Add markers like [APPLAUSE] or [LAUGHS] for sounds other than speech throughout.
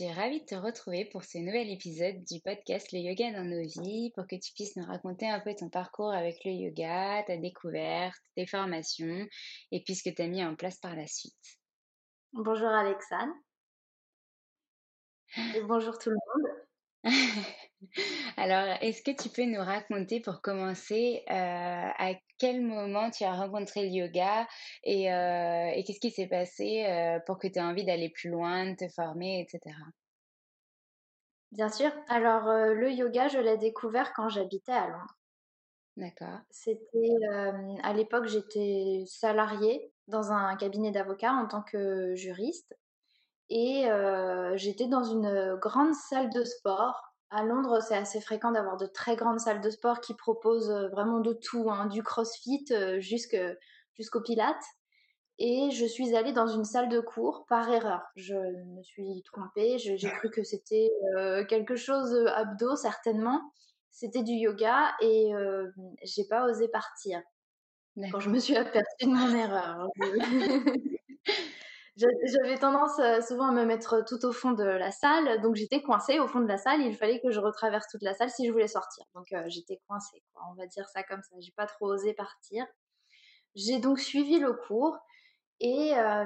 Suis ravie de te retrouver pour ce nouvel épisode du podcast Le Yoga dans nos vies pour que tu puisses nous raconter un peu ton parcours avec le yoga, ta découverte, tes formations et puis ce que tu as mis en place par la suite. Bonjour Alexandre. Et bonjour tout le monde. [LAUGHS] Alors, est-ce que tu peux nous raconter pour commencer euh, à quel moment tu as rencontré le yoga et, euh, et qu'est-ce qui s'est passé euh, pour que tu aies envie d'aller plus loin, de te former, etc. Bien sûr. Alors, le yoga, je l'ai découvert quand j'habitais à Londres. D'accord. C'était à l'époque, j'étais salariée dans un cabinet d'avocats en tant que juriste. Et j'étais dans une grande salle de sport. À Londres, c'est assez fréquent d'avoir de très grandes salles de sport qui proposent euh, vraiment de tout, hein, du crossfit euh, jusqu'au pilates. Et je suis allée dans une salle de cours par erreur. Je me suis trompée, j'ai cru que c'était euh, quelque chose abdos certainement. C'était du yoga et euh, j'ai pas osé partir quand je me suis aperçue de mon erreur. [LAUGHS] J'avais tendance euh, souvent à me mettre tout au fond de la salle, donc j'étais coincée au fond de la salle. Il fallait que je retraverse toute la salle si je voulais sortir. Donc euh, j'étais coincée. On va dire ça comme ça. J'ai pas trop osé partir. J'ai donc suivi le cours et euh,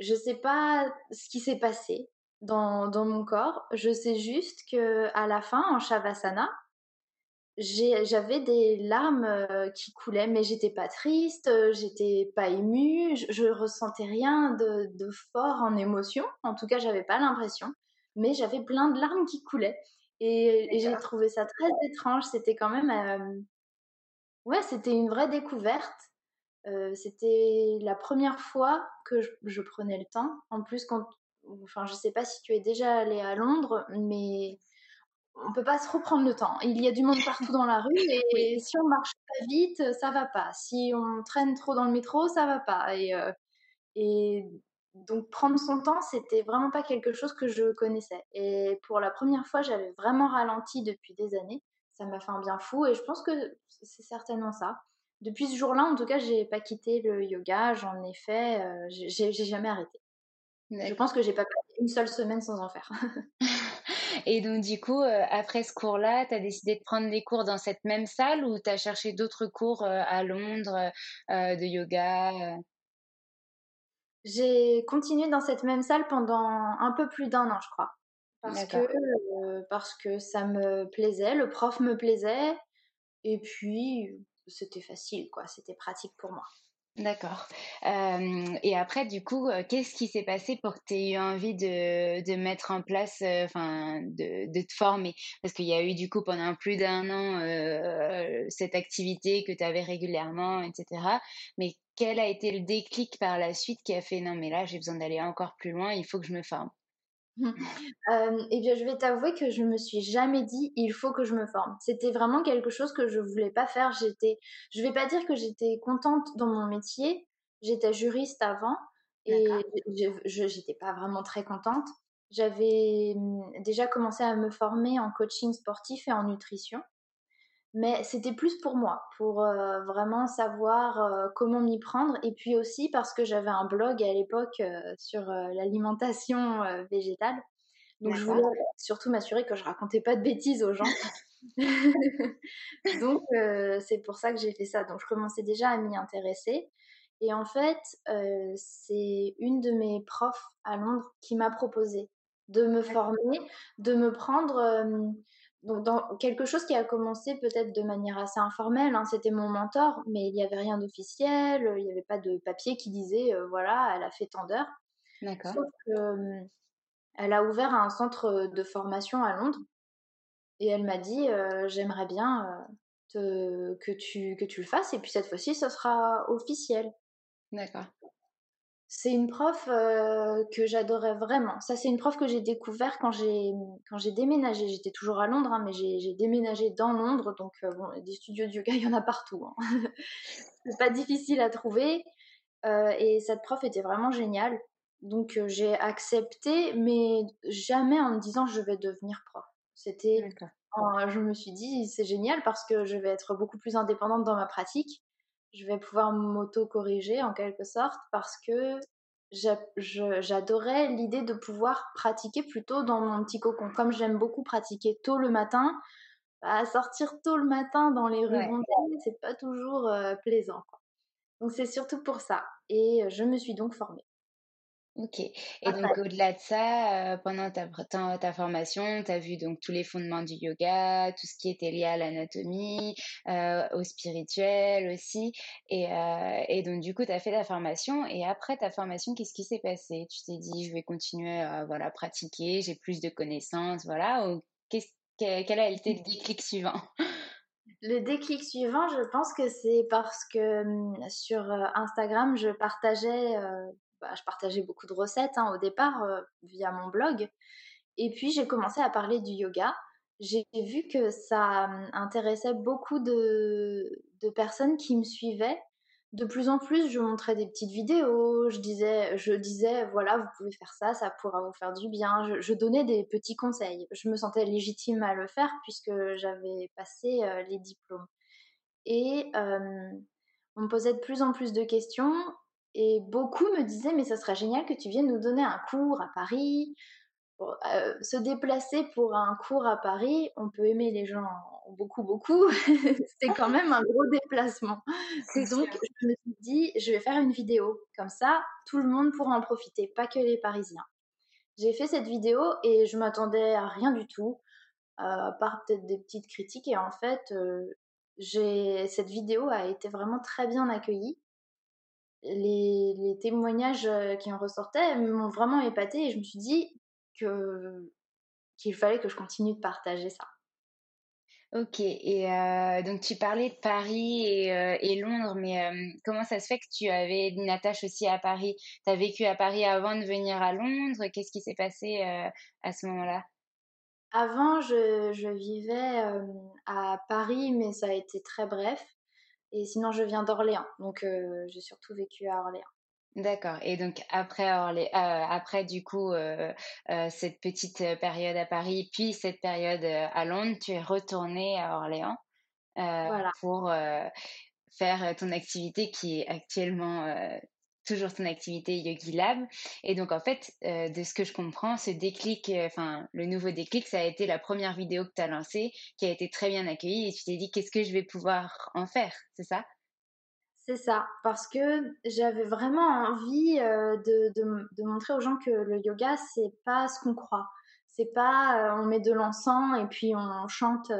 je sais pas ce qui s'est passé dans, mon corps. Je sais juste que à la fin, en shavasana, j'avais des larmes euh, qui coulaient, mais j'étais pas triste, euh, j'étais pas émue, je, je ressentais rien de, de fort en émotion. En tout cas, j'avais pas l'impression, mais j'avais plein de larmes qui coulaient. Et, et j'ai trouvé ça très étrange. C'était quand même, euh, ouais, c'était une vraie découverte. Euh, c'était la première fois que je, je prenais le temps. En plus, quand, enfin, je sais pas si tu es déjà allé à Londres, mais on peut pas se reprendre le temps. Il y a du monde partout dans la rue et Oui. si on marche pas vite, ça va pas. Si on traîne trop dans le métro, ça va pas. Et, euh, et donc prendre son temps, c'était vraiment pas quelque chose que je connaissais. Et pour la première fois, j'avais vraiment ralenti depuis des années. Ça m'a fait un bien fou et je pense que c'est certainement ça. depuis ce jour-là, en tout cas, j'ai pas quitté le yoga. J'en ai fait, euh, j'ai jamais arrêté. Je pense que j'ai pas passé une seule semaine sans en faire. [LAUGHS] Et donc, du coup, euh, après ce cours-là, tu as décidé de prendre des cours dans cette même salle ou tu as cherché d'autres cours euh, à Londres de yoga J'ai continué dans cette même salle pendant un peu plus d'un an, je crois. Parce que, parce que ça me plaisait, le prof me plaisait. Et puis, c'était facile, quoi. C'était pratique pour moi. D'accord. et après, du coup, qu'est-ce qui s'est passé pour que tu aies eu envie de, mettre en place, enfin, de, de, te former? Parce qu'il y a eu, du coup, pendant plus d'un an, cette activité que tu avais régulièrement, etc. Mais quel a été le déclic par la suite qui a fait, non, mais là, j'ai besoin d'aller encore plus loin, il faut que je me forme? [LAUGHS] eh bien, je vais t'avouer que je me suis jamais dit il faut que je me forme. C'était vraiment quelque chose que je voulais pas faire. J'étais, je vais pas dire que j'étais contente dans mon métier. J'étais juriste avant et je j'étais pas vraiment très contente. J'avais mmh, déjà commencé à me former en coaching sportif et en nutrition mais c'était plus pour moi, pour euh, vraiment savoir euh, comment m'y prendre. Et puis aussi parce que j'avais un blog à l'époque euh, sur l'alimentation végétale. Donc je voulais surtout m'assurer que je racontais pas de bêtises aux gens. [LAUGHS] Donc c'est pour ça que j'ai fait ça. Donc je commençais déjà à m'y intéresser. Et en fait, c'est une de mes profs à Londres qui m'a proposé de me former, de me prendre donc dans quelque chose qui a commencé peut-être de manière assez informelle, hein, c'était mon mentor, mais il n'y avait rien d'officiel, il n'y avait pas de papier qui disait euh, voilà, elle a fait tant d'heures. D'accord. Sauf qu'elle elle a ouvert un centre de formation à Londres et elle m'a dit euh, j'aimerais bien euh, que, tu, que tu le fasses et puis cette fois-ci, ce sera officiel. D'accord. C'est une prof euh, que j'adorais vraiment. Ça, c'est une prof que j'ai découvert quand j'ai quand j'ai déménagé. J'étais toujours à Londres, hein, mais j'ai déménagé dans Londres, donc euh, bon, des studios de yoga, il y en a partout. Hein. [LAUGHS] c'est pas difficile à trouver. Euh, et cette prof était vraiment géniale. Donc j'ai accepté, mais jamais en me disant je vais devenir prof. C'était, je me suis dit c'est génial parce que je vais être beaucoup plus indépendante dans ma pratique je vais pouvoir m'auto-corriger en quelque sorte parce que j'adorais l'idée de pouvoir pratiquer plutôt dans mon petit cocon. Comme j'aime beaucoup pratiquer tôt le matin, bah, sortir tôt le matin dans les rues ouais. c'est pas toujours euh, plaisant. Donc c'est surtout pour ça. Et je me suis donc formée. Ok. Et donc, au-delà de ça, euh, pendant ta, ta, formation, tu as vu donc tous les fondements du yoga, tout ce qui était lié à l'anatomie, euh, au spirituel aussi. Et, euh, et donc, du coup, tu as fait ta formation. Et après ta formation, qu'est-ce qui s'est passé? Tu t'es dit, je vais continuer à voilà, pratiquer, j'ai plus de connaissances, voilà. Ou quel a été le déclic suivant? Le déclic suivant, je pense que c'est parce que hum, sur Instagram, je partageais bah, je partageais beaucoup de recettes hein, au départ euh, via mon blog. Et puis j'ai commencé à parler du yoga. J'ai vu que ça hum, intéressait beaucoup de, personnes qui me suivaient. De plus en plus, je montrais des petites vidéos, je disais, je disais, voilà, vous pouvez faire ça, ça pourra vous faire du bien. Je, donnais des petits conseils. Je me sentais légitime à le faire puisque j'avais passé euh, les diplômes. Et hum, on me posait de plus en plus de questions et beaucoup me disaient, mais ça serait génial que tu viennes nous donner un cours à Paris. Euh, se déplacer pour un cours à Paris, on peut aimer les gens beaucoup, beaucoup. [LAUGHS] c'est quand même un gros déplacement. [LAUGHS] Donc, je me suis dit, je vais faire une vidéo. Comme ça, tout le monde pourra en profiter, pas que les Parisiens. J'ai fait cette vidéo et je m'attendais à rien du tout, euh, à part peut-être des petites critiques. Et en fait, euh, cette vidéo a été vraiment très bien accueillie les, témoignages euh, qui en ressortaient m'ont vraiment épaté et je me suis dit que qu'il fallait que je continue de partager ça. Ok, et euh, donc tu parlais de Paris et, euh, Londres, mais comment ça se fait que tu avais une attache aussi à Paris? Tu as vécu à Paris avant de venir à Londres? Qu'est-ce qui s'est passé à ce moment-là? Avant, je, je vivais à Paris, mais ça a été très bref. Et sinon, je viens d'Orléans. Donc, euh, j'ai surtout vécu à Orléans. D'accord. Et donc après Orlé euh, après du coup euh, cette petite période à Paris, puis cette période à Londres, tu es retournée à Orléans pour faire ton activité qui est actuellement toujours ton activité Yogi Lab. Et donc, en fait, de ce que je comprends, ce déclic, enfin, le nouveau déclic, ça a été la première vidéo que tu as lancée, qui a été très bien accueillie, et tu t'es dit, qu'est-ce que je vais pouvoir en faire, c'est ça? C'est ça, parce que j'avais vraiment envie de, de, montrer aux gens que le yoga, c'est pas ce qu'on croit. C'est pas on met de l'encens et puis on chante,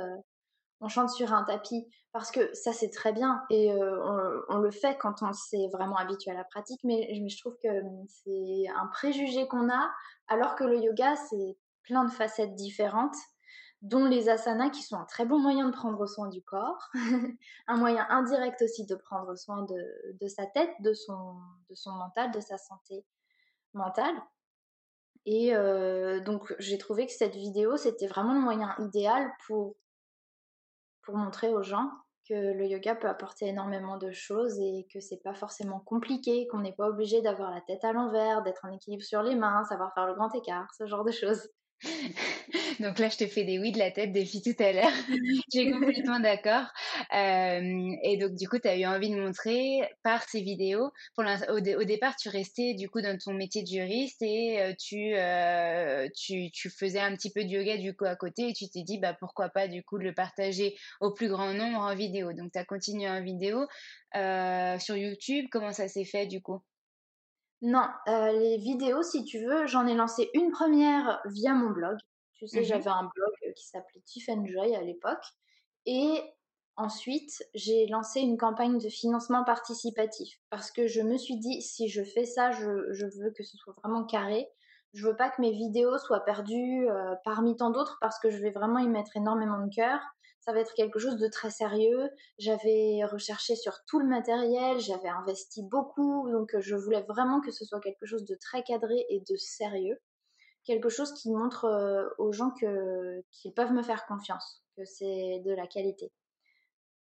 on chante sur un tapis. Parce que ça, c'est très bien et on, le fait quand on s'est vraiment habitué à la pratique, mais, je trouve que c'est un préjugé qu'on a, alors que le yoga, c'est plein de facettes différentes dont les asanas qui sont un très bon moyen de prendre soin du corps, [LAUGHS] un moyen indirect aussi de prendre soin de, sa tête, de son, de son mental, de sa santé mentale. Et euh, donc j'ai trouvé que cette vidéo, c'était vraiment le moyen idéal pour, pour montrer aux gens que le yoga peut apporter énormément de choses et que c'est pas forcément compliqué, qu'on n'est pas obligé d'avoir la tête à l'envers, d'être en équilibre sur les mains, savoir faire le grand écart, ce genre de choses. Donc là, je te fais des oui de la tête depuis tout à l'heure. [LAUGHS] J'ai complètement d'accord. Euh, et donc, du coup, tu as eu envie de montrer par ces vidéos. Pour au, au, départ, tu restais du coup dans ton métier de juriste et euh, tu, euh, tu, tu, faisais un petit peu de yoga du coup à côté et tu t'es dit, bah, pourquoi pas du coup de le partager au plus grand nombre en vidéo. Donc, tu as continué en vidéo. sur YouTube, comment ça s'est fait du coup? Non, euh, les vidéos, si tu veux, j'en ai lancé une première via mon blog. Tu sais, mmh j'avais un blog euh, qui s'appelait Tiff Joy à l'époque. Et ensuite, j'ai lancé une campagne de financement participatif. Parce que je me suis dit, si je fais ça, je, veux que ce soit vraiment carré. Je veux pas que mes vidéos soient perdues euh, parmi tant d'autres parce que je vais vraiment y mettre énormément de cœur ça va être quelque chose de très sérieux. J'avais recherché sur tout le matériel, j'avais investi beaucoup, donc euh, je voulais vraiment que ce soit quelque chose de très cadré et de sérieux. Quelque chose qui montre euh, aux gens qu'ils peuvent me faire confiance, que c'est de la qualité.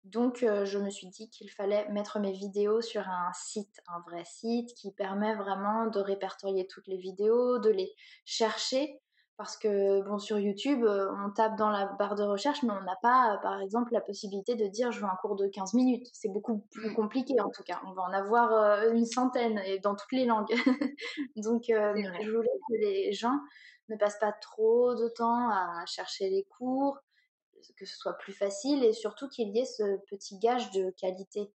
Donc euh, je me suis dit qu'il fallait mettre mes vidéos sur un site, un vrai site qui permet vraiment de répertorier toutes les vidéos, de les chercher parce que bon sur YouTube euh, on tape dans la barre de recherche mais on n'a pas euh, par exemple la possibilité de dire je veux un cours de 15 minutes. C'est beaucoup plus compliqué en tout cas. On va en avoir euh, une centaine et dans toutes les langues. [LAUGHS] Donc je voulais que les gens ne passent pas trop de temps à chercher les cours que ce soit plus facile et surtout qu'il y ait ce petit gage de qualité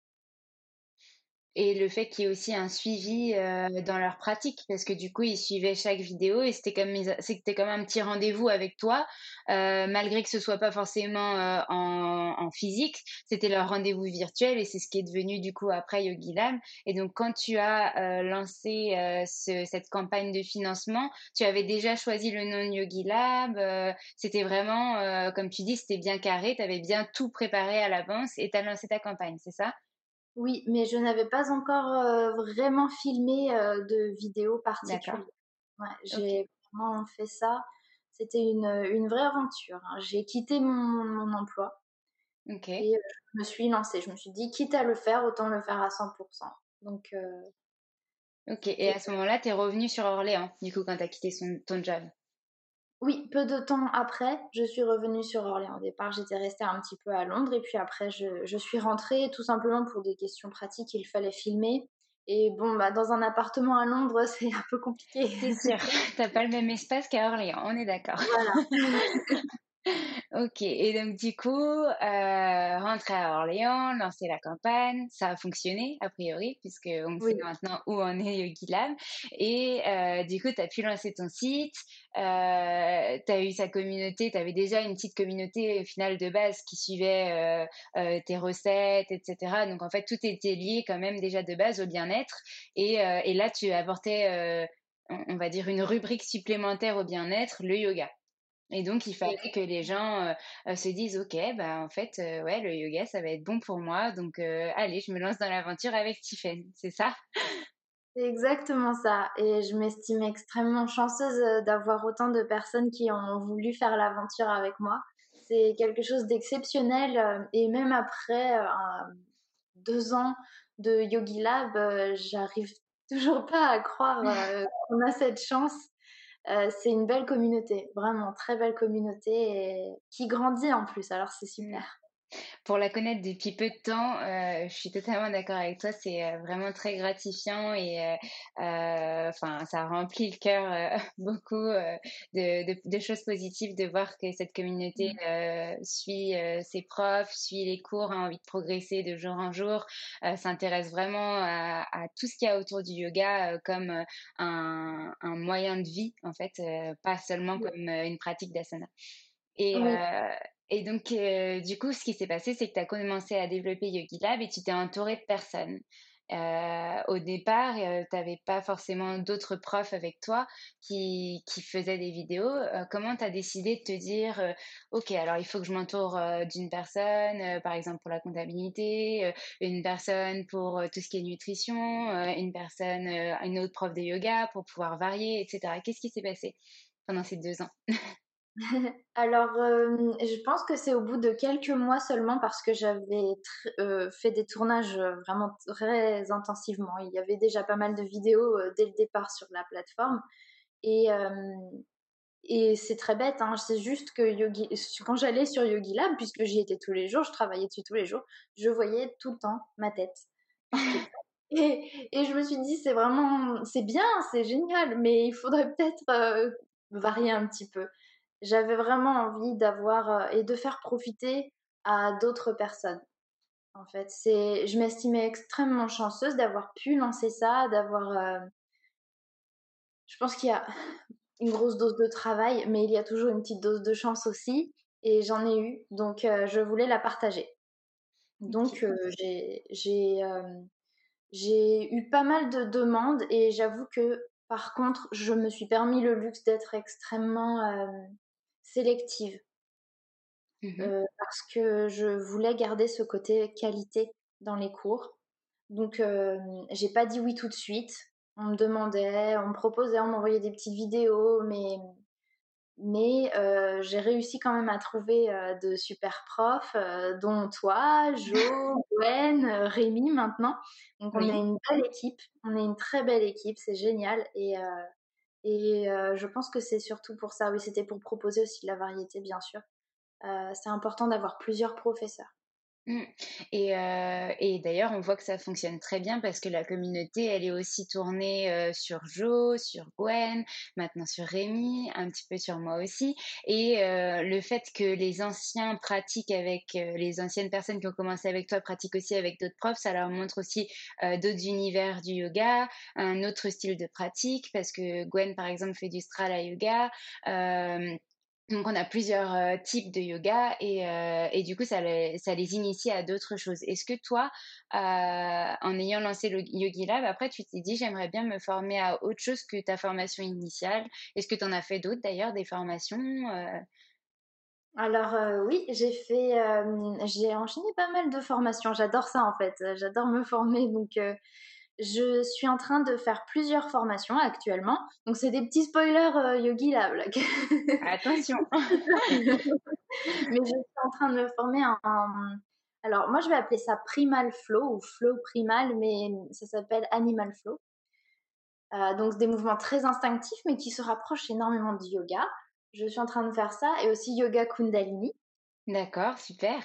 et le fait qu'il y ait aussi un suivi euh, dans leur pratique parce que du coup ils suivaient chaque vidéo et c'était comme c'était comme un petit rendez-vous avec toi euh, malgré que ce soit pas forcément euh, en, en, physique c'était leur rendez-vous virtuel et c'est ce qui est devenu du coup après Yogi Lab et donc quand tu as euh, lancé euh, ce, cette campagne de financement tu avais déjà choisi le nom Yogi Lab c'était vraiment comme tu dis c'était bien carré tu avais bien tout préparé à l'avance et tu as lancé ta campagne c'est ça? Oui, mais je n'avais pas encore euh, vraiment filmé euh, de vidéos particulières. Ouais, j'ai vraiment fait ça. C'était une, une vraie aventure. Hein. J'ai quitté mon, mon emploi et euh, je me suis lancée. Je me suis dit, quitte à le faire, autant le faire à 100%. Donc, ok, et à ce moment-là, tu es revenue sur Orléans, du coup, quand tu as quitté son, ton job? Oui, peu de temps après, je suis revenue sur Orléans. Au départ, j'étais restée un petit peu à Londres et puis après, je, suis rentrée tout simplement pour des questions pratiques. Il fallait filmer. Et bon, bah, dans un appartement à Londres, [LAUGHS] c'est un peu compliqué. C'est sûr, t'as pas le même espace qu'à Orléans, on est d'accord. Voilà. [LAUGHS] Ok, et donc du coup, euh, rentrer à Orléans, lancer la campagne, ça a fonctionné a priori, puisque on sait maintenant où en est Yogi Lab. Et euh, du coup, tu as pu lancer ton site, euh, tu as eu sa communauté, tu avais déjà une petite communauté finale de base qui suivait euh, tes recettes, etc. Donc en fait, tout était lié quand même déjà de base au bien-être. Et, et là, tu apportais, on va dire, une rubrique supplémentaire au bien-être, le yoga. Et donc, il fallait que les gens euh, euh, se disent, OK, bah, en fait, euh, ouais, le yoga, ça va être bon pour moi. Donc, allez, je me lance dans l'aventure avec Tiffen. C'est ça? C'est exactement ça. Et je m'estime extrêmement chanceuse d'avoir autant de personnes qui ont voulu faire l'aventure avec moi. C'est quelque chose d'exceptionnel. Et même après deux ans de Yogi Lab, j'arrive toujours pas à croire qu'on a cette chance euh, c'est une belle communauté, vraiment très belle communauté qui grandit en plus, alors c'est super. Pour la connaître depuis peu de temps, euh, je suis totalement d'accord avec toi. C'est euh, vraiment très gratifiant et euh, enfin, ça remplit le cœur [LAUGHS] beaucoup de, de, choses positives de voir que cette communauté mmh. suit ses profs, suit les cours, a envie de progresser de jour en jour, s'intéresse vraiment à, à, tout ce qu'il y a autour du yoga comme un, un, moyen de vie en fait, pas seulement comme une pratique d'asana. Et, et donc, euh, du coup, ce qui s'est passé, c'est que tu as commencé à développer Yogi Lab et tu t'es entouré de personnes. Euh, au départ, euh, tu n'avais pas forcément d'autres profs avec toi qui, qui faisaient des vidéos. comment tu as décidé de te dire, OK, alors il faut que je m'entoure d'une personne, par exemple pour la comptabilité, une personne pour tout ce qui est nutrition, une personne, une autre prof de yoga pour pouvoir varier, etc. Qu'est-ce qui s'est passé pendant ces deux ans? [LAUGHS] [LAUGHS] Alors, je pense que c'est au bout de quelques mois seulement parce que j'avais fait des tournages vraiment très intensivement. Il y avait déjà pas mal de vidéos dès le départ sur la plateforme. Et, c'est très bête, hein, c'est juste que Yogi, quand j'allais sur Yogi Lab, puisque j'y étais tous les jours, je travaillais dessus tous les jours, je voyais tout le temps ma tête. [LAUGHS] et, et je me suis dit, c'est vraiment, c'est bien, c'est génial, mais il faudrait peut-être varier un petit peu j'avais vraiment envie d'avoir euh, et de faire profiter à d'autres personnes. En fait, c'est, je m'estimais extrêmement chanceuse d'avoir pu lancer ça, d'avoir. Euh, je pense qu'il y a une grosse dose de travail, mais il y a toujours une petite dose de chance aussi, et j'en ai eu, donc euh, je voulais la partager. Donc j'ai j'ai j'ai eu pas mal de demandes et j'avoue que par contre, je me suis permis le luxe d'être extrêmement sélective. Mmh euh, parce que je voulais garder ce côté qualité dans les cours. Donc, euh, j'ai pas dit oui tout de suite. On me demandait, on me proposait, on m'envoyait des petites vidéos, mais, mais euh, j'ai réussi quand même à trouver de super profs, dont toi, Jo, [LAUGHS] Gwen, Rémi maintenant. Donc, on est une belle équipe. On est une très belle équipe, c'est génial. Et, et je pense que c'est surtout pour ça. Oui, c'était pour proposer aussi de la variété, bien sûr. c'est important d'avoir plusieurs professeurs. Mmh. Et, euh, et d'ailleurs, on voit que ça fonctionne très bien parce que la communauté, elle est aussi tournée euh, sur Jo, sur Gwen, maintenant sur Rémi, un petit peu sur moi aussi. Et euh, le fait que les anciens pratiquent avec les anciennes personnes qui ont commencé avec toi pratiquent aussi avec d'autres profs, ça leur montre aussi d'autres univers du yoga, un autre style de pratique parce que Gwen, par exemple, fait du strala yoga. Donc, on a plusieurs types de yoga et, et du coup, ça les, initie à d'autres choses. Est-ce que toi, en ayant lancé le Yogi Lab, après, tu t'es dit, j'aimerais bien me former à autre chose que ta formation initiale? Est-ce que tu en as fait d'autres d'ailleurs, des formations alors oui, j'ai fait, j'ai enchaîné pas mal de formations. J'adore ça en fait. J'adore me former. Donc je suis en train de faire plusieurs formations actuellement. Donc, c'est des petits spoilers euh, yogi là. [LAUGHS] Attention [LAUGHS] Mais je suis en train de me former en, Alors, moi, je vais appeler ça Primal Flow ou Flow Primal, mais ça s'appelle Animal Flow. Euh, donc, des mouvements très instinctifs, mais qui se rapprochent énormément du yoga. Je suis en train de faire ça et aussi Yoga Kundalini. D'accord, super.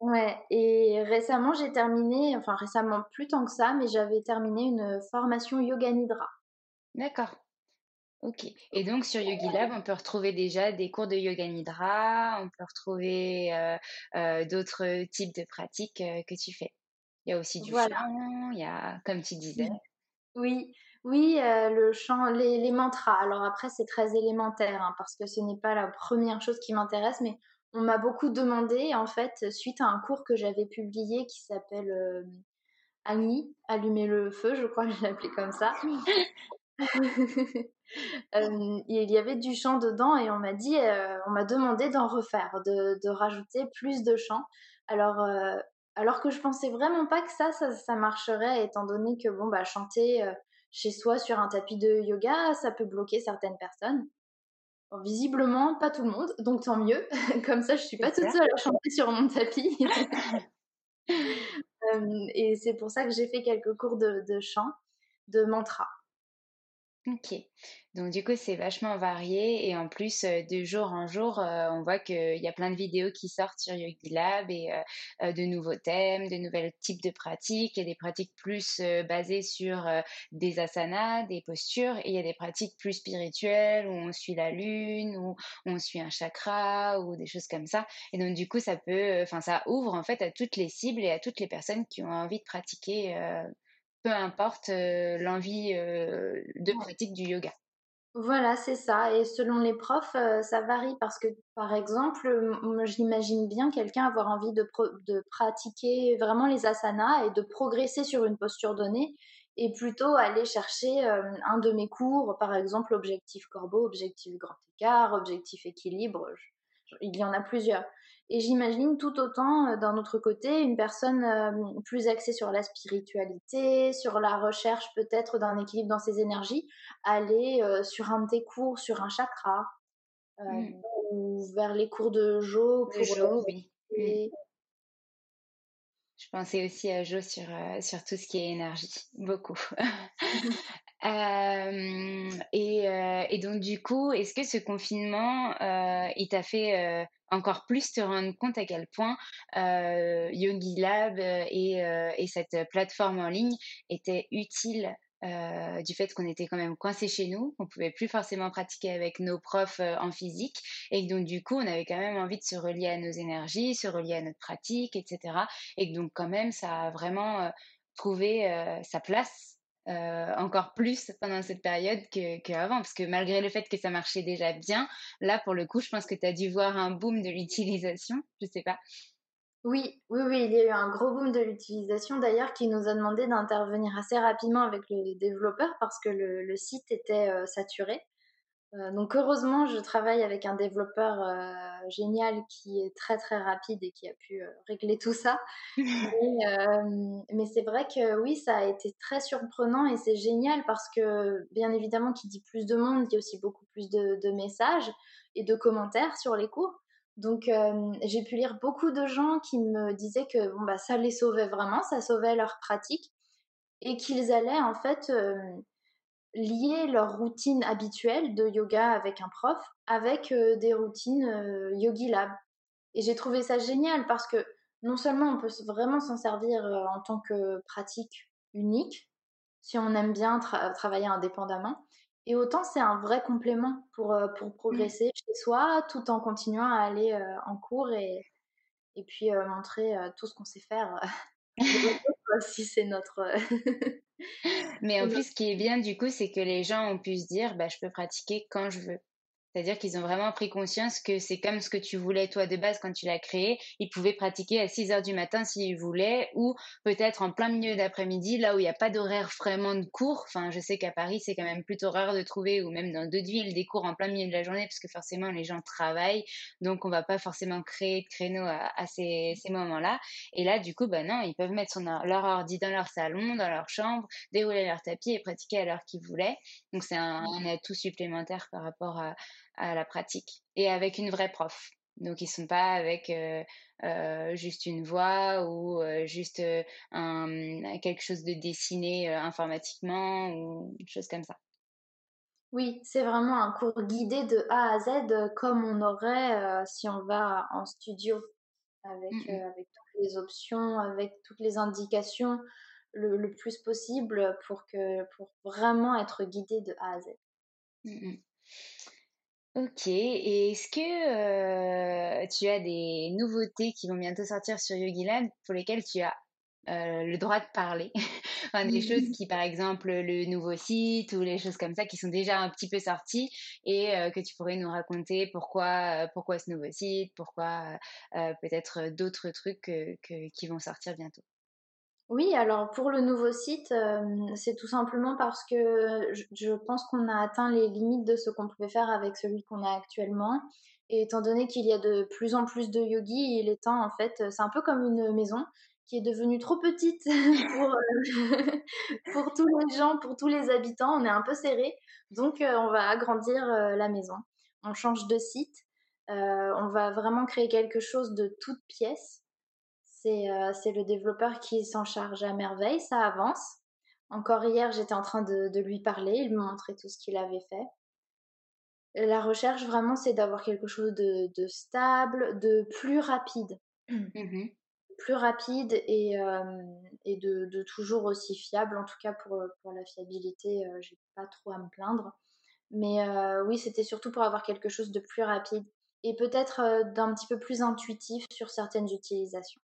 Ouais, et récemment, j'ai terminé, enfin récemment, plus tant que ça, mais j'avais terminé une formation Yoga Nidra. D'accord. Ok. Et donc sur Yogi Lab, on peut retrouver déjà des cours de Yoga Nidra, on peut retrouver euh, euh, d'autres types de pratiques euh, que tu fais. Il y a aussi du chant, il y a, comme tu disais. Oui, oui, le chant, les, mantras. Alors après, c'est très élémentaire, hein, parce que ce n'est pas la première chose qui m'intéresse, mais on m'a beaucoup demandé, en fait, suite à un cours que j'avais publié qui s'appelle euh, Annie, allumer le feu, je crois que je l'appelais comme ça. [LAUGHS] Euh, il y avait du chant dedans et on m'a dit, euh, on m'a demandé d'en refaire, de, rajouter plus de chant. Alors, alors que je pensais vraiment pas que ça, ça, marcherait, étant donné que bon, bah, chanter chez soi sur un tapis de yoga, ça peut bloquer certaines personnes visiblement, pas tout le monde, donc tant mieux. [LAUGHS] Comme ça, je suis pas toute seule à chanter sur mon tapis. [LAUGHS] Euh, et c'est pour ça que j'ai fait quelques cours de, chant, de mantra. Ok. Donc du coup, c'est vachement varié et en plus, euh, de jour en jour, euh, on voit qu'il y a plein de vidéos qui sortent sur Yogi Lab et euh, de nouveaux thèmes, de nouveaux types de pratiques. Il des pratiques plus basées sur des asanas, des postures et il y a des pratiques plus spirituelles où on suit la lune, où on suit un chakra ou des choses comme ça. Et donc du coup, ça peut, enfin, ça ouvre en fait à toutes les cibles et à toutes les personnes qui ont envie de pratiquer peu importe l'envie de pratique du yoga. Voilà, c'est ça. Et selon les profs, ça varie parce que, par exemple, j'imagine bien quelqu'un avoir envie de, de, pratiquer vraiment les asanas et de progresser sur une posture donnée et plutôt aller chercher un de mes cours, par exemple, objectif corbeau, objectif grand écart, objectif équilibre. il y en a plusieurs. Et j'imagine tout autant euh, d'un autre côté une personne euh, plus axée sur la spiritualité, sur la recherche peut-être d'un équilibre dans ses énergies, aller euh, sur un de tes cours, sur un chakra, mmh. ou vers les cours de Jo. Pour Jo, oui. Mmh. Je pensais aussi à Jo sur, sur tout ce qui est énergie, beaucoup. [LAUGHS] et, donc du coup, est-ce que ce confinement, il t'a fait encore plus te rendre compte à quel point Yogi Lab et, et, cette plateforme en ligne était utile euh, du fait qu'on était quand même coincé chez nous, qu'on pouvait plus forcément pratiquer avec nos profs en physique, et donc du coup on avait quand même envie de se relier à nos énergies, se relier à notre pratique, etc. Et donc quand même ça a vraiment trouvé sa place euh, encore plus pendant cette période qu'avant, parce que malgré le fait que ça marchait déjà bien, là, pour le coup, je pense que tu as dû voir un boom de l'utilisation, je sais pas. Oui, oui, oui, il y a eu un gros boom de l'utilisation d'ailleurs qui nous a demandé d'intervenir assez rapidement avec les développeurs parce que le, site était euh, saturé. Euh, donc heureusement, je travaille avec un développeur euh, génial qui est très très rapide et qui a pu euh, régler tout ça. [LAUGHS] mais, c'est vrai que oui, ça a été très surprenant et c'est génial parce que bien évidemment, qui dit plus de monde, il y a aussi beaucoup plus de, messages et de commentaires sur les cours. Donc j'ai pu lire beaucoup de gens qui me disaient que bon bah ça les sauvait vraiment, ça sauvait leur pratique et qu'ils allaient en fait lier leur routine habituelle de yoga avec un prof avec euh, des routines euh, Yogi Lab. Et j'ai trouvé ça génial parce que non seulement on peut vraiment s'en servir euh, en tant que pratique unique, si on aime bien travailler indépendamment, et autant c'est un vrai complément pour, pour progresser chez soi tout en continuant à aller en cours et, et puis montrer tout ce qu'on sait faire [LAUGHS] [LAUGHS] si c'est notre [LAUGHS] Mais en plus, ce qui est bien du coup, c'est que les gens ont pu se dire, bah, je peux pratiquer quand je veux. C'est-à-dire qu'ils ont vraiment pris conscience que c'est comme ce que tu voulais toi de base quand tu l'as créé. Ils pouvaient pratiquer à 6 heures du matin s'ils voulaient ou peut-être en plein milieu d'après-midi, là où il n'y a pas d'horaire vraiment de cours. Enfin, je sais qu'à Paris, c'est quand même plutôt rare de trouver ou même dans d'autres villes des cours en plein milieu de la journée parce que forcément les gens travaillent. Donc, on va pas forcément créer de créneaux à, ces, moments-là. Et là, du coup, bah non, ils peuvent mettre son, leur ordi dans leur salon, dans leur chambre, dérouler leur tapis et pratiquer à l'heure qu'ils voulaient. Donc, c'est un atout supplémentaire par rapport à à la pratique et avec une vraie prof. Donc ils sont pas avec euh, euh, juste une voix ou euh, juste un, quelque chose de dessiné informatiquement ou une chose comme ça. Oui, c'est vraiment un cours guidé de A à Z comme on aurait si on va en studio avec, mmh avec toutes les options, avec toutes les indications le, plus possible pour, que, pour vraiment être guidé de A à Z. Mmh Ok, et est-ce que euh, tu as des nouveautés qui vont bientôt sortir sur YogiLab pour lesquelles tu as euh, le droit de parler? [LAUGHS] Enfin, Des choses qui, par exemple, le nouveau site ou les choses comme ça qui sont déjà un petit peu sorties et euh, que tu pourrais nous raconter pourquoi, pourquoi ce nouveau site, pourquoi peut-être d'autres trucs qui vont sortir bientôt? Oui, alors pour le nouveau site, euh, c'est tout simplement parce que je, pense qu'on a atteint les limites de ce qu'on pouvait faire avec celui qu'on a actuellement. Et étant donné qu'il y a de plus en plus de yogis, il est temps, en fait, c'est un peu comme une maison qui est devenue trop petite [LAUGHS] pour, euh, [LAUGHS] pour tous les gens, pour tous les habitants. On est un peu serré. Donc, euh, on va agrandir la maison. On change de site. on va vraiment créer quelque chose de toute pièce. Euh, c'est le développeur qui s'en charge à merveille, ça avance. Encore hier, j'étais en train de, lui parler, il me montrait tout ce qu'il avait fait. La recherche, vraiment, c'est d'avoir quelque chose de, stable, de plus rapide. Mmh plus rapide et, et de, toujours aussi fiable. En tout cas, pour, pour la fiabilité, j'ai pas trop à me plaindre. Mais oui, c'était surtout pour avoir quelque chose de plus rapide et peut-être d'un petit peu plus intuitif sur certaines utilisations.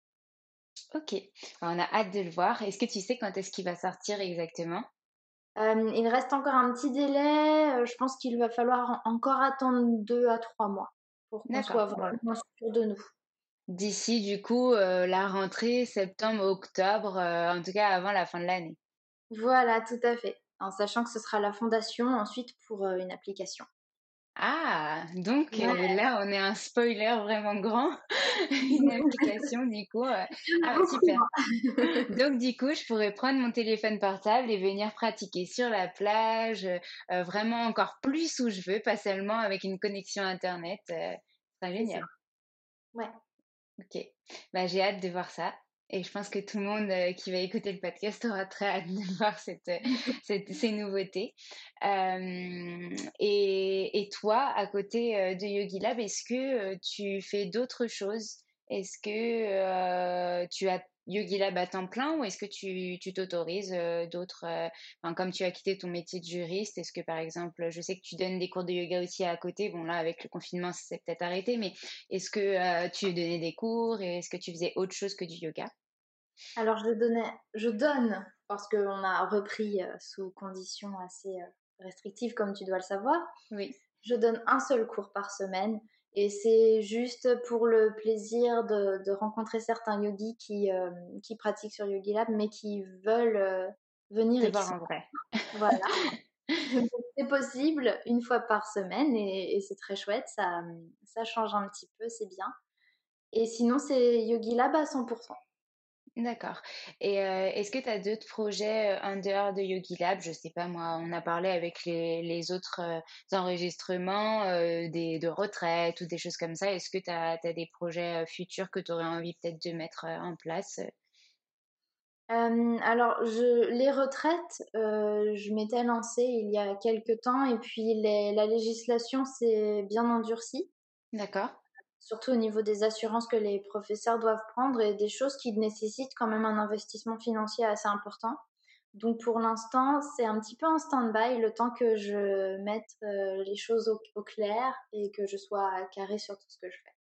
Ok, on a hâte de le voir. Est-ce que tu sais quand est-ce qu'il va sortir exactement? Il reste encore un petit délai. Je pense qu'il va falloir encore attendre deux à trois mois pour qu'on soit vraiment sûr de nous. D'ici, du coup, la rentrée septembre-octobre, en tout cas avant la fin de l'année. Voilà, tout à fait. En sachant que ce sera la fondation ensuite pour une application. Ah, donc là, on est un spoiler vraiment grand, [LAUGHS] une application du coup. [LAUGHS] ah, super. [LAUGHS] donc du coup, je pourrais prendre mon téléphone portable et venir pratiquer sur la plage, vraiment encore plus où je veux, pas seulement avec une connexion internet. c'est génial. Ouais. Ok. Bah, j'ai hâte de voir ça. Et je pense que tout le monde euh, qui va écouter le podcast aura très hâte de [LAUGHS] voir euh, ces nouveautés. Euh, et, toi, à côté de Yogi Lab, est-ce que tu fais d'autres choses? Est-ce que tu as Yogi Lab à temps plein ou est-ce que tu, t'autorises d'autres, enfin, comme tu as quitté ton métier de juriste, est-ce que par exemple, je sais que tu donnes des cours de yoga aussi à côté, bon là avec le confinement c'est peut-être arrêté, mais est-ce que tu donnais des cours et est-ce que tu faisais autre chose que du yoga? Alors je donnais, je donne parce qu'on a repris sous conditions assez restrictives comme tu dois le savoir. Oui. Je donne un seul cours par semaine et c'est juste pour le plaisir de, de rencontrer certains yogis qui, euh, qui pratiquent sur Yogi Lab, mais qui veulent euh, venir et voir en vrai. Voilà. [LAUGHS] c'est possible une fois par semaine et, et c'est très chouette. Ça, ça change un petit peu, c'est bien. Et sinon, c'est Yogi Lab à 100%. D'accord. Et est-ce que tu as d'autres projets en dehors de Yogi Lab? Je sais pas, moi, on a parlé avec les, les autres enregistrements des, de retraite ou des choses comme ça. Est-ce que tu as, des projets futurs que tu aurais envie peut-être de mettre en place? Alors, je, les retraites, je m'étais lancée il y a quelques temps et puis les, la législation s'est bien endurcie. D'accord surtout au niveau des assurances que les professeurs doivent prendre et des choses qui nécessitent quand même un investissement financier assez important. Donc pour l'instant, c'est un petit peu en stand-by le temps que je mette euh, les choses au, clair et que je sois carré sur tout ce que je fais.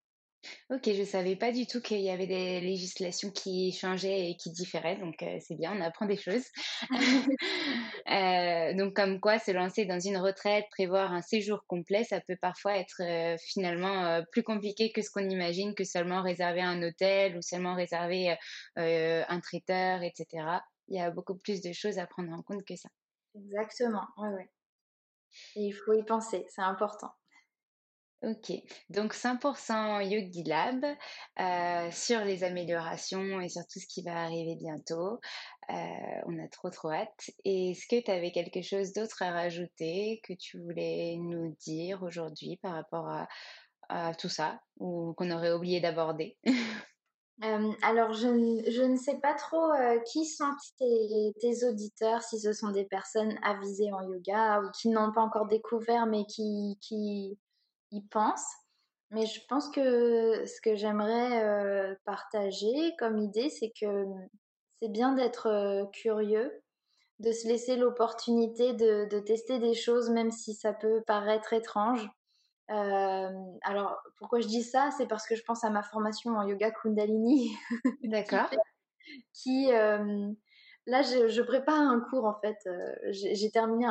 Ok, je savais pas du tout qu'il y avait des législations qui changeaient et qui différaient, donc euh, c'est bien, on apprend des choses. [LAUGHS] [LAUGHS] euh, donc comme quoi, se lancer dans une retraite, prévoir un séjour complet, ça peut parfois être euh, finalement plus compliqué que ce qu'on imagine, que seulement réserver un hôtel ou seulement réserver un traiteur, etc. Il y a beaucoup plus de choses à prendre en compte que ça. Exactement, oui, oui. Et il faut y penser, c'est important. Ok, donc 100% Yogi Lab euh, sur les améliorations et sur tout ce qui va arriver bientôt. Euh, on a trop trop hâte. Est-ce que tu avais quelque chose d'autre à rajouter que tu voulais nous dire aujourd'hui par rapport à, tout ça ou qu'on aurait oublié d'aborder? [LAUGHS] Euh, alors, je, ne sais pas trop qui sont tes, auditeurs, si ce sont des personnes avisées en yoga ou qui n'ont pas encore découvert mais qui, y pense. Mais je pense que ce que j'aimerais euh, partager comme idée, c'est que c'est bien d'être euh, curieux, de se laisser l'opportunité de, de, tester des choses, même si ça peut paraître étrange. Euh, alors, pourquoi je dis ça? C'est parce que je pense à ma formation en yoga Kundalini. [LAUGHS] D'accord. qui, Là, je, prépare un cours en fait. Euh, j'ai terminé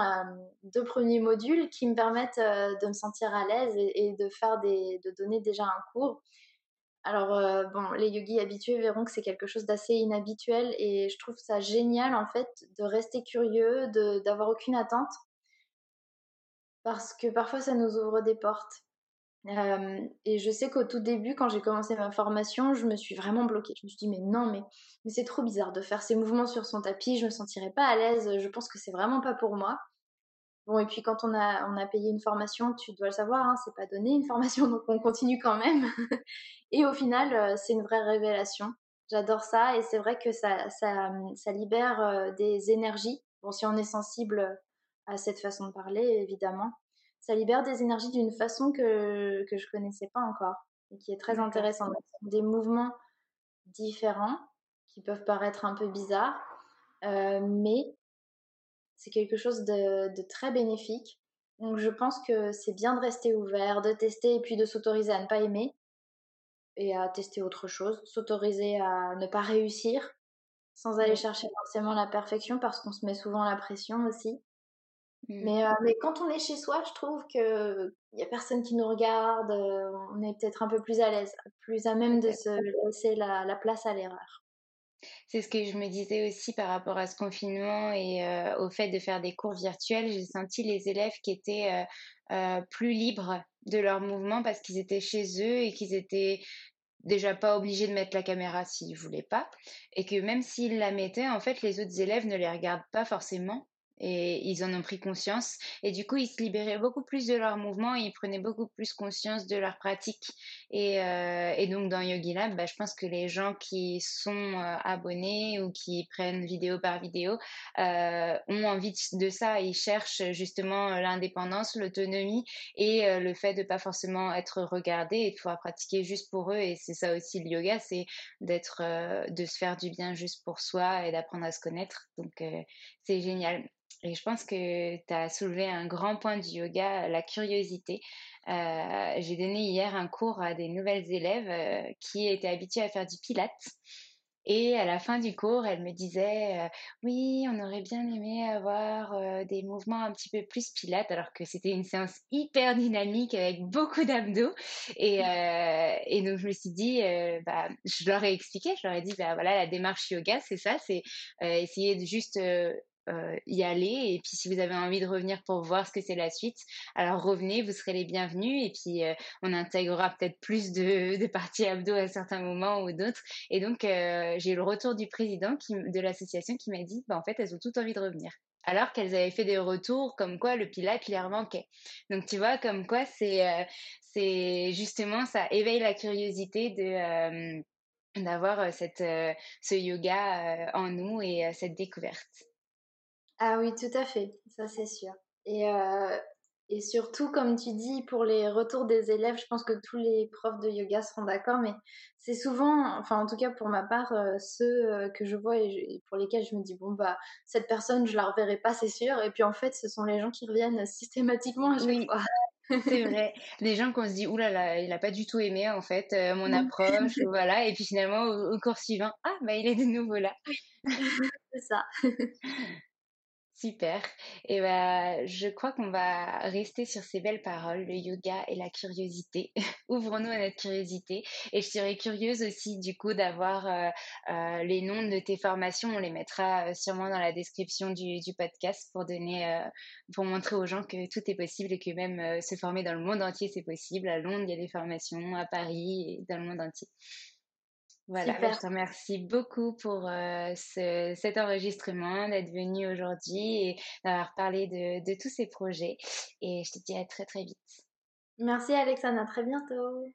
deux premiers modules qui me permettent euh, de me sentir à l'aise et, de faire des, de donner déjà un cours. Alors euh, bon, les yogis habitués verront que c'est quelque chose d'assez inhabituel et je trouve ça génial en fait de rester curieux, d'avoir aucune attente parce que parfois ça nous ouvre des portes et je sais qu'au tout début, quand j'ai commencé ma formation, je me suis vraiment bloquée. Je me suis dit, mais non, mais, mais c'est trop bizarre de faire ces mouvements sur son tapis, je me sentirais pas à l'aise, je pense que c'est vraiment pas pour moi. Bon, et puis quand on a, on a payé une formation, tu dois le savoir, hein, c'est pas donné une formation, [LAUGHS] donc on continue quand même. [LAUGHS] et au final, c'est une vraie révélation. J'adore ça et c'est vrai que ça, ça, ça libère des énergies Bon, si on est sensible à cette façon de parler, évidemment, ça libère des énergies d'une façon que, que je connaissais pas encore et qui est très intéressante. Des mouvements différents qui peuvent paraître un peu bizarres, euh, mais c'est quelque chose de, de, très bénéfique. Donc je pense que c'est bien de rester ouvert, de tester et puis de s'autoriser à ne pas aimer et à tester autre chose, s'autoriser à ne pas réussir sans aller chercher forcément la perfection parce qu'on se met souvent la pression aussi. Mmh. Mais, euh, mais quand on est chez soi, je trouve qu'il n'y a personne qui nous regarde, euh, on est peut-être un peu plus à l'aise, plus à même de se laisser la, la place à l'erreur. C'est ce que je me disais aussi par rapport à ce confinement et euh, au fait de faire des cours virtuels. J'ai senti les élèves qui étaient plus libres de leur mouvement parce qu'ils étaient chez eux et qu'ils étaient déjà pas obligés de mettre la caméra s'ils voulaient pas et que même s'ils la mettaient en fait les autres élèves ne les regardent pas forcément et ils en ont pris conscience. Et du coup, ils se libéraient beaucoup plus de leur mouvement et ils prenaient beaucoup plus conscience de leur pratique. Et, euh, et donc, dans Yogi Lab, bah, je pense que les gens qui sont euh, abonnés ou qui prennent vidéo par vidéo euh, ont envie de ça. Ils cherchent justement l'indépendance, l'autonomie et le fait de pas forcément être regardés et de pouvoir pratiquer juste pour eux. Et c'est ça aussi le yoga, c'est d'être, de se faire du bien juste pour soi et d'apprendre à se connaître. Donc, c'est génial. Et je pense que tu as soulevé un grand point du yoga, la curiosité. Euh, j'ai donné hier un cours à des nouvelles élèves euh, qui étaient habituées à faire du pilates. Et à la fin du cours, elle me disait euh, Oui, on aurait bien aimé avoir des mouvements un petit peu plus pilates, alors que c'était une séance hyper dynamique avec beaucoup d'abdos. Et, et, donc, je me suis dit bah, Je leur ai expliqué, je leur ai dit bah, Voilà, la démarche yoga, c'est ça, c'est essayer de juste euh, y aller. Et puis, si vous avez envie de revenir pour voir ce que c'est la suite, alors revenez, vous serez les bienvenus. Et puis, euh, on intégrera peut-être plus de, de parties abdos à certains moments ou d'autres. Et donc, euh, j'ai eu le retour du président de l'association qui m'a dit, bah, en fait, elles ont toutes envie de revenir alors qu'elles avaient fait des retours comme quoi le pilates leur manquait. Donc tu vois comme quoi c'est justement ça éveille la curiosité de d'avoir ce yoga en nous et cette découverte. Ah oui, tout à fait, ça c'est sûr. Et, euh, et surtout, comme tu dis, pour les retours des élèves, je pense que tous les profs de yoga seront d'accord, mais c'est souvent, enfin en tout cas pour ma part, euh, ceux euh, que je vois et, pour lesquels je me dis, bon, bah, cette personne, je la reverrai pas, c'est sûr. Et puis en fait, ce sont les gens qui reviennent systématiquement à chaque fois. C'est [LAUGHS] vrai. Les gens qu'on se dit, oulala, là là, il a pas du tout aimé en fait mon approche, [LAUGHS] voilà. Et puis finalement, au, au, cours suivant, ah, bah il est de nouveau là. c'est ça. [LAUGHS] Super. Et ben, je crois qu'on va rester sur ces belles paroles, le yoga et la curiosité. [LAUGHS] Ouvrons-nous à notre curiosité. Et je serais curieuse aussi, du coup, d'avoir euh, euh, les noms de tes formations. On les mettra euh, sûrement dans la description du, du podcast pour donner, pour montrer aux gens que tout est possible et que même se former dans le monde entier, c'est possible. À Londres, il y a des formations, à Paris et dans le monde entier. Voilà, je te remercie beaucoup pour euh, ce, cet enregistrement, d'être venu aujourd'hui et d'avoir parlé de, de, tous ces projets. Et je te dis à très très vite. Merci Alexandre, à très bientôt.